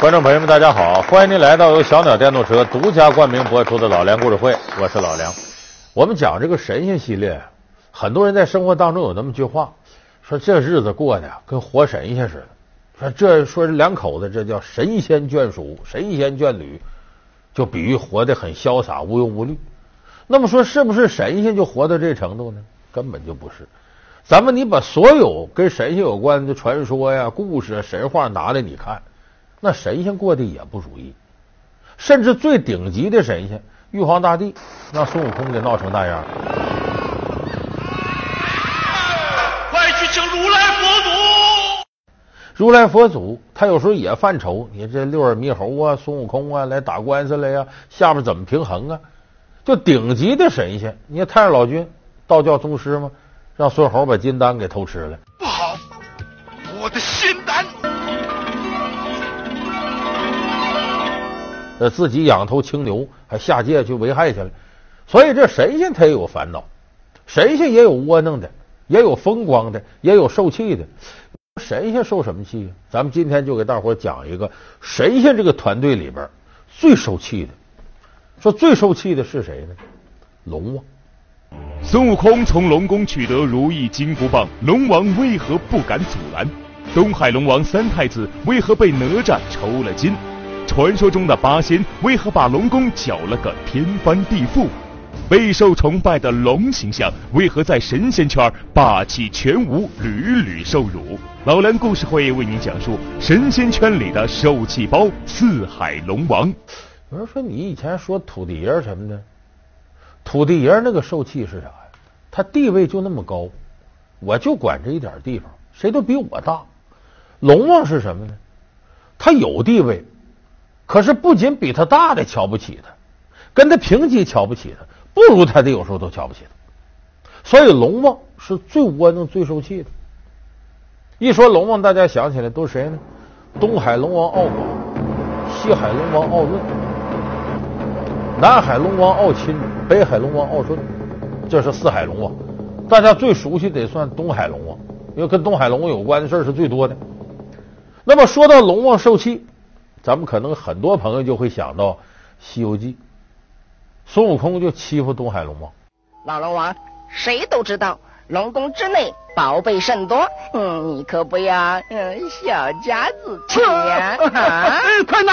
观众朋友们，大家好！欢迎您来到由小鸟电动车独家冠名播出的《老梁故事会》，我是老梁。我们讲这个神仙系列，很多人在生活当中有那么句话，说这日子过的跟活神仙似的。说这说这两口子，这叫神仙眷属、神仙眷侣，就比喻活得很潇洒、无忧无虑。那么说，是不是神仙就活到这程度呢？根本就不是。咱们你把所有跟神仙有关的传说呀、故事啊、神话拿来你看。那神仙过得也不如意，甚至最顶级的神仙玉皇大帝，让孙悟空给闹成那样。快去请如来佛祖！如来佛祖他有时候也犯愁，你这六耳猕猴啊，孙悟空啊来打官司来呀，下边怎么平衡啊？就顶级的神仙，你看太上老君，道教宗师嘛，让孙猴把金丹给偷吃了。不好，我的心丹。呃，自己养头青牛，还下界去危害去了，所以这神仙他也有烦恼，神仙也有窝囊的，也有风光的，也有受气的。神仙受什么气？咱们今天就给大伙讲一个神仙这个团队里边最受气的。说最受气的是谁呢？龙王。孙悟空从龙宫取得如意金箍棒，龙王为何不敢阻拦？东海龙王三太子为何被哪吒抽了筋？传说中的八仙为何把龙宫搅了个天翻地覆？备受崇拜的龙形象为何在神仙圈霸气全无，屡屡受辱？老梁故事会为您讲述神仙圈里的受气包——四海龙王。有人说你以前说土地爷什么的，土地爷那个受气是啥呀？他地位就那么高，我就管这一点地方，谁都比我大。龙王是什么呢？他有地位。可是不仅比他大的瞧不起他，跟他平级瞧不起他，不如他的有时候都瞧不起他。所以龙王是最窝囊、最受气的。一说龙王，大家想起来都是谁呢？东海龙王敖广，西海龙王敖润，南海龙王敖钦，北海龙王敖顺，这是四海龙王。大家最熟悉得算东海龙王，因为跟东海龙王有关的事是最多的。那么说到龙王受气。咱们可能很多朋友就会想到《西游记》，孙悟空就欺负东海龙王。老龙王，谁都知道龙宫之内宝贝甚多，嗯，你可不要嗯小家子气呀！快拿！